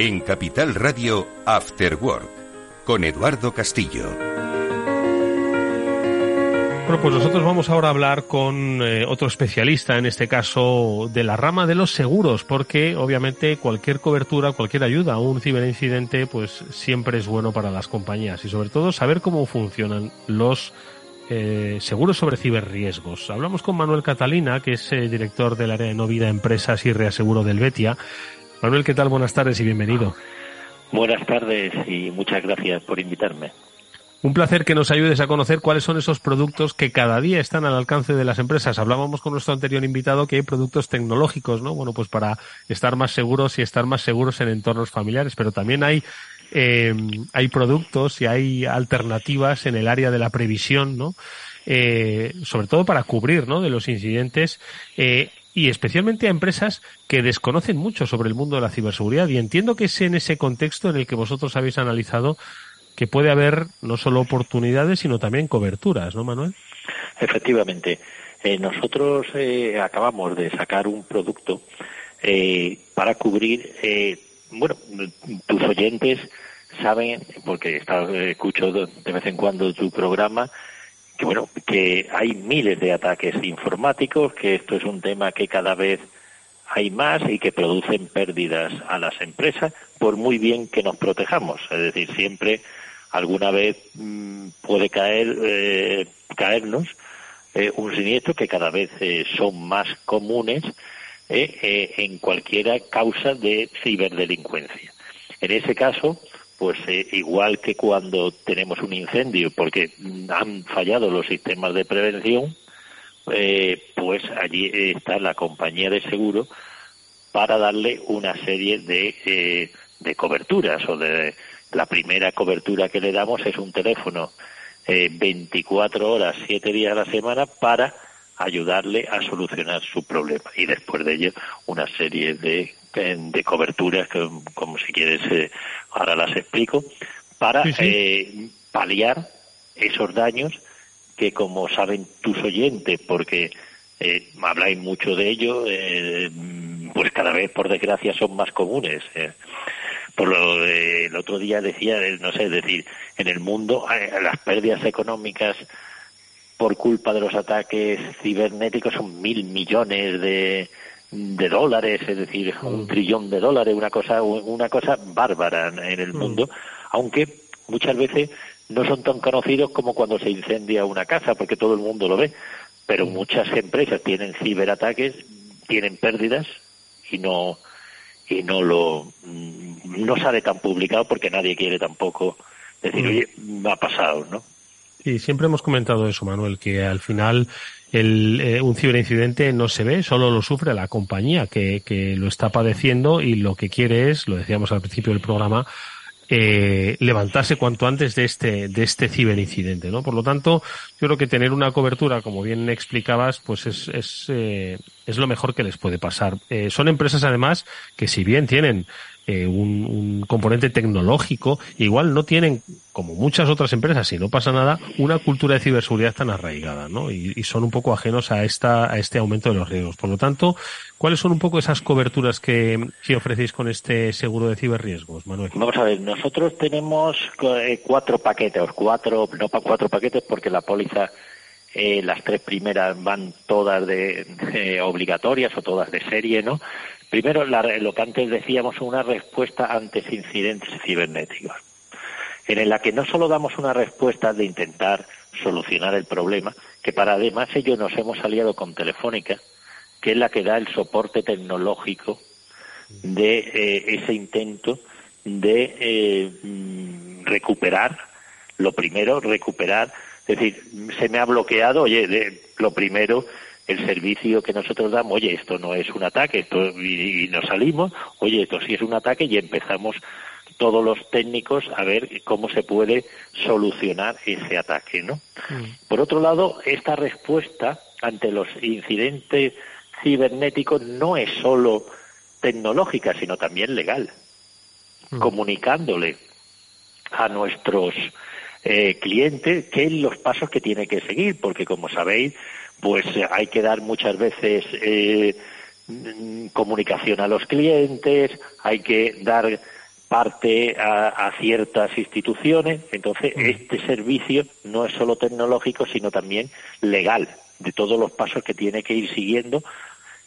En Capital Radio, After Work, con Eduardo Castillo. Bueno, pues nosotros vamos ahora a hablar con eh, otro especialista, en este caso de la rama de los seguros, porque obviamente cualquier cobertura, cualquier ayuda a un ciberincidente, pues siempre es bueno para las compañías y sobre todo saber cómo funcionan los eh, seguros sobre ciberriesgos. Hablamos con Manuel Catalina, que es eh, director del área de no vida empresas y reaseguro del Betia. Manuel, ¿qué tal? Buenas tardes y bienvenido. Buenas tardes y muchas gracias por invitarme. Un placer que nos ayudes a conocer cuáles son esos productos que cada día están al alcance de las empresas. Hablábamos con nuestro anterior invitado que hay productos tecnológicos, ¿no? Bueno, pues para estar más seguros y estar más seguros en entornos familiares, pero también hay eh, hay productos y hay alternativas en el área de la previsión, ¿no? Eh, sobre todo para cubrir, ¿no? De los incidentes. Eh, y especialmente a empresas que desconocen mucho sobre el mundo de la ciberseguridad. Y entiendo que es en ese contexto en el que vosotros habéis analizado que puede haber no solo oportunidades, sino también coberturas, ¿no, Manuel? Efectivamente. Eh, nosotros eh, acabamos de sacar un producto eh, para cubrir, bueno, tus oyentes saben, porque escucho de vez en cuando tu programa, que bueno, que hay miles de ataques informáticos, que esto es un tema que cada vez hay más y que producen pérdidas a las empresas, por muy bien que nos protejamos. Es decir, siempre alguna vez mm, puede caer, eh, caernos eh, un siniestro que cada vez eh, son más comunes en cualquiera causa de ciberdelincuencia. En ese caso, pues eh, igual que cuando tenemos un incendio porque han fallado los sistemas de prevención, eh, pues allí está la compañía de seguro para darle una serie de, eh, de coberturas o de la primera cobertura que le damos es un teléfono 24 horas, 7 días a la semana para ayudarle a solucionar su problema y después de ello una serie de de coberturas, que, como si quieres, eh, ahora las explico, para Eh, paliar esos daños que, como saben tus oyentes, porque eh, habláis mucho de ello, eh, pues cada vez, por desgracia, son más comunes. Eh. Por lo el otro día decía, no sé, decir, en el mundo las pérdidas económicas por culpa de los ataques cibernéticos son mil millones de, de dólares, es decir, un mm. trillón de dólares, una cosa, una cosa bárbara en el mm. mundo, aunque muchas veces no son tan conocidos como cuando se incendia una casa, porque todo el mundo lo ve, pero mm. muchas empresas tienen ciberataques, tienen pérdidas y no y no lo no sale tan publicado porque nadie quiere tampoco decir, oye, me ha pasado, ¿no? Sí, siempre hemos comentado eso, Manuel, que al final eh, un ciberincidente no se ve, solo lo sufre la compañía que, que lo está padeciendo y lo que quiere es, lo decíamos al principio del programa, eh, levantarse cuanto antes de este, de este ciberincidente, ¿no? Por lo tanto, yo creo que tener una cobertura, como bien explicabas, pues es, es, eh, es lo mejor que les puede pasar. Son empresas, además, que si bien tienen eh, un, un, componente tecnológico, igual no tienen, como muchas otras empresas, si no pasa nada, una cultura de ciberseguridad tan arraigada, ¿no? Y, y, son un poco ajenos a esta, a este aumento de los riesgos. Por lo tanto, ¿cuáles son un poco esas coberturas que, que ofrecéis con este seguro de ciberriesgos, Manuel? Vamos a ver, nosotros tenemos eh, cuatro paquetes, cuatro, no cuatro paquetes porque la póliza eh, las tres primeras van todas de, eh, obligatorias o todas de serie, ¿no? Primero, lo que antes decíamos, una respuesta ante incidentes cibernéticos, en la que no solo damos una respuesta de intentar solucionar el problema, que para además ello nos hemos aliado con Telefónica, que es la que da el soporte tecnológico de eh, ese intento de eh, mm, recuperar, lo primero, recuperar, es decir, se me ha bloqueado, oye, de, lo primero, el servicio que nosotros damos, oye, esto no es un ataque, esto, y, y nos salimos, oye, esto sí es un ataque y empezamos todos los técnicos a ver cómo se puede solucionar ese ataque, ¿no? Mm. Por otro lado, esta respuesta ante los incidentes cibernéticos no es solo tecnológica, sino también legal, mm. comunicándole a nuestros eh, clientes qué son los pasos que tiene que seguir, porque como sabéis, pues eh, hay que dar muchas veces eh, comunicación a los clientes, hay que dar parte a, ciertas instituciones. Entonces, mm. este servicio no es solo tecnológico, sino también legal, de todos los pasos que tiene que ir siguiendo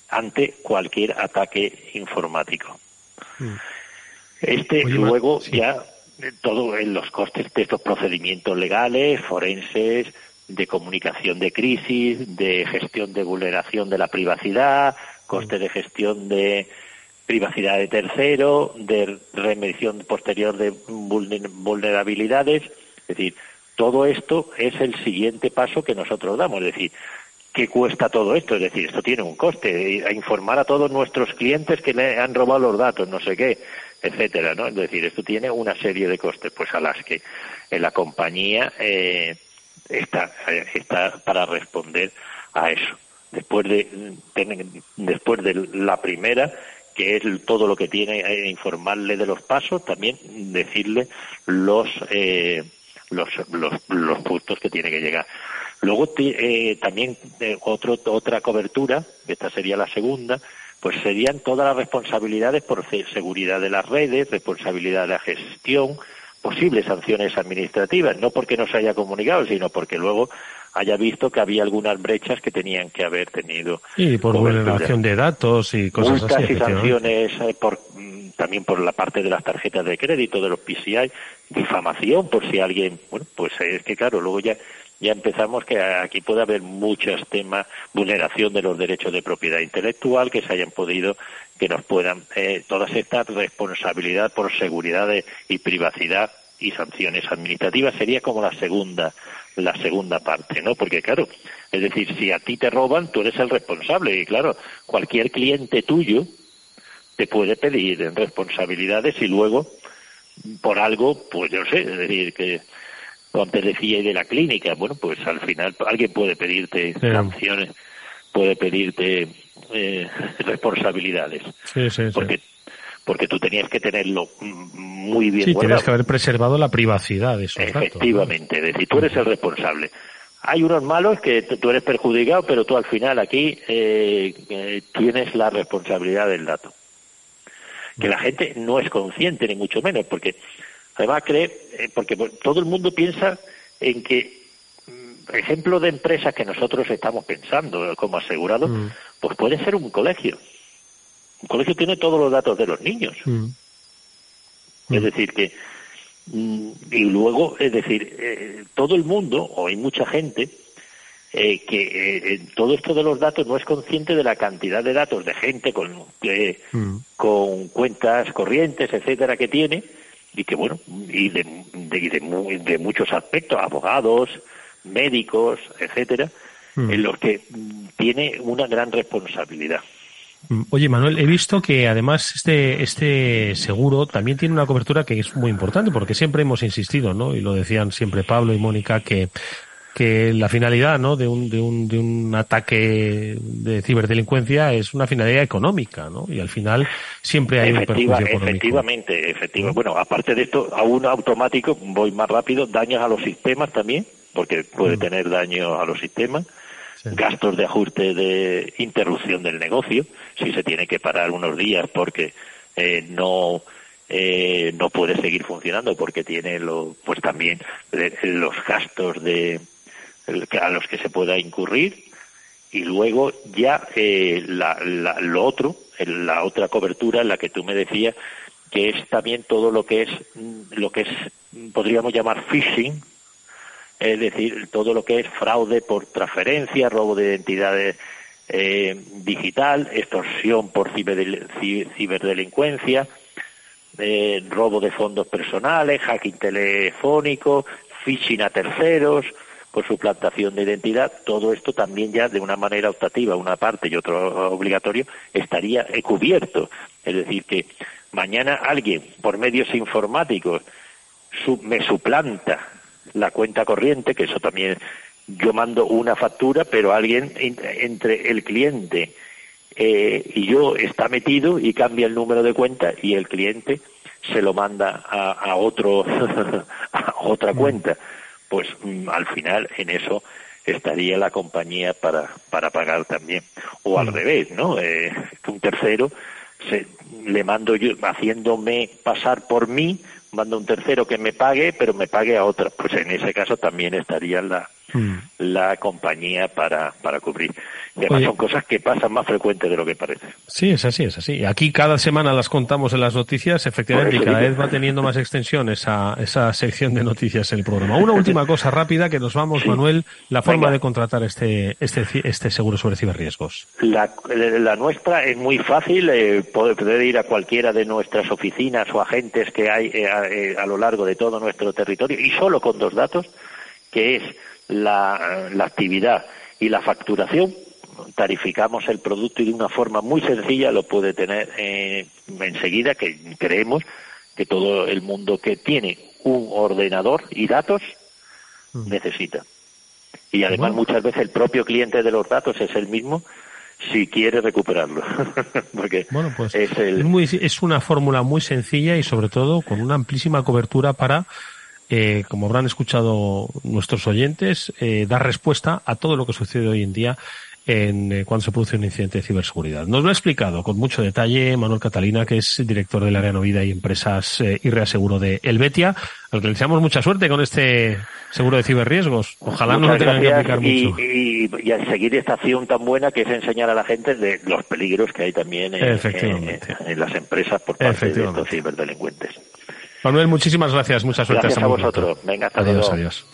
ante cualquier ataque informático. Mm. Este luego ya todo en los costes de estos procedimientos legales, forenses, de comunicación de crisis, de gestión de vulneración de la privacidad, coste de gestión de privacidad de tercero, de remediación posterior de vulnerabilidades. Es decir, todo esto es el siguiente paso que nosotros damos. Es decir, ¿qué cuesta todo esto? Es decir, esto tiene un coste. A informar a todos nuestros clientes que le han robado los datos, no sé qué, etcétera, ¿no? Es decir, esto tiene una serie de costes, pues a las que la compañía eh, está, eh, para responder a eso. Después de, después de la primera, que es todo lo que tiene que informarle de los pasos, también decirle los, eh, los, los, puntos que tiene que llegar. Luego eh, también eh, otro, otra cobertura, esta sería la segunda, pues serían todas las responsabilidades por seguridad de las redes, responsabilidad de la gestión, posibles sanciones administrativas, no porque no se haya comunicado, sino porque luego haya visto que había algunas brechas que tenían que haber tenido. Y por vulneración de datos y cosas Multas y sanciones eh, por, mm, también por la parte de las tarjetas de crédito, de los PCI, difamación, por si alguien, bueno, pues es que claro, luego ya ya empezamos que aquí puede haber muchos temas, vulneración de los derechos de propiedad intelectual que se hayan podido, que nos puedan, eh, todas estas responsabilidades por seguridad y privacidad y sanciones administrativas sería como la segunda la segunda parte, ¿no? Porque claro, es decir, si a ti te roban, tú eres el responsable y claro, cualquier cliente tuyo te puede pedir responsabilidades y luego por algo, pues yo sé, es decir, que antes decía de la clínica, bueno, pues al final alguien puede pedirte sanciones, puede pedirte eh, responsabilidades. Sí, sí, porque porque tú tenías que tenerlo muy bien sí, tienes que haber preservado la privacidad de esos Efectivamente, es decir, tú eres el responsable. Hay unos malos que tú eres perjudicado, pero tú al final aquí eh, eh, tienes la responsabilidad del dato. Que la gente no es consciente, ni mucho menos, porque además cree, eh, porque todo el mundo piensa en que ejemplo de empresas que nosotros estamos pensando como asegurado, mm. pues puede ser un colegio. Un colegio tiene todos los datos de los niños. Mm. Es decir, que. Mm, y luego, es decir, eh, todo el mundo, o hay mucha gente, eh, que eh, todo esto de los datos no es consciente de la cantidad de datos de gente con, mm. con cuentas corrientes, etcétera, que tiene, y que, bueno, y de, de, de muchos aspectos, abogados, médicos, etcétera, en los que tiene una gran responsabilidad. Mm, oye, Manuel, he visto que además este, este seguro también tiene una cobertura que es muy importante, porque siempre hemos insistido, ¿no? Y lo decían siempre Pablo y Mónica, que, que la finalidad, ¿no? De un, de un, de un ataque de ciberdelincuencia es una finalidad económica, ¿no? Y al final siempre hay un perjuicio. Efectivamente, efectivamente. Bueno, aparte de esto, a un automático, voy más rápido, daños a los sistemas también, porque puede mm. tener daños a los sistemas gastos de ajuste de interrupción del negocio, si se tiene que parar unos días porque eh, no eh, no puede seguir funcionando porque tiene lo, pues también los gastos de a los que se pueda incurrir y luego ya eh, la, lo otro la otra cobertura en la que tú me decías que es también todo lo que es lo que es podríamos llamar phishing es decir, todo lo que es fraude por transferencia, robo de identidades eh, digital, extorsión por ciberdelincuencia, eh, robo de fondos personales, hacking telefónico, phishing a terceros, por suplantación de identidad, todo esto también ya de una manera optativa, una parte y otro obligatorio, estaría cubierto. Es decir, que mañana alguien, por medios informáticos, me suplanta la cuenta corriente, que eso también yo mando una factura, pero alguien entre el cliente eh, y yo está metido y cambia el número de cuenta y el cliente se lo manda a, otro a otra cuenta. Pues mm, al final en eso estaría la compañía para, para pagar también. O al revés, ¿no? Eh, un tercero se, le mando yo, haciéndome pasar por mí, mando un tercero que me pague, pero me pague a otra. Pues en ese caso también estaría la, mm. la compañía para, para cubrir. Y además son cosas que pasan más frecuentes de lo que parece. Sí, es así, es así. Aquí cada semana las contamos en las noticias, efectivamente, y cada vez va teniendo más extensión esa, esa sección de noticias en el programa. Una última cosa rápida que nos vamos, Manuel, la forma de contratar este, este, este seguro sobre ciberriesgos. La, la nuestra es muy fácil, eh, poder, ir a cualquiera de nuestras oficinas o agentes que hay eh, eh, a, lo largo de todo nuestro territorio y solo con dos datos, que es la, la actividad y la facturación tarificamos el producto y de una forma muy sencilla lo puede tener eh, enseguida, que creemos que todo el mundo que tiene un ordenador y datos mm. necesita. Y además muchas veces el propio cliente de los datos es el mismo si quiere recuperarlo. Porque bueno, pues es, es, una fórmula muy sencilla y sobre todo con una amplísima cobertura para eh, como habrán escuchado nuestros oyentes, eh, dar respuesta a todo lo que sucede hoy en día en, eh, cuando se produce un incidente de ciberseguridad. Nos lo ha explicado con mucho detalle Manuel Catalina, que es director del área Novida y Empresas eh, y Reaseguro de Elvetia, al que le deseamos mucha suerte con este seguro de ciberriesgos. Ojalá no lo tengan que aplicar mucho. Y, a seguir esta acción tan buena que es enseñar a la gente de los peligros que hay también en, en, las empresas por parte de estos ciberdelincuentes. Manuel, muchísimas gracias. Mucha suerte. Gracias a vosotros. Venga, hasta adiós. adiós.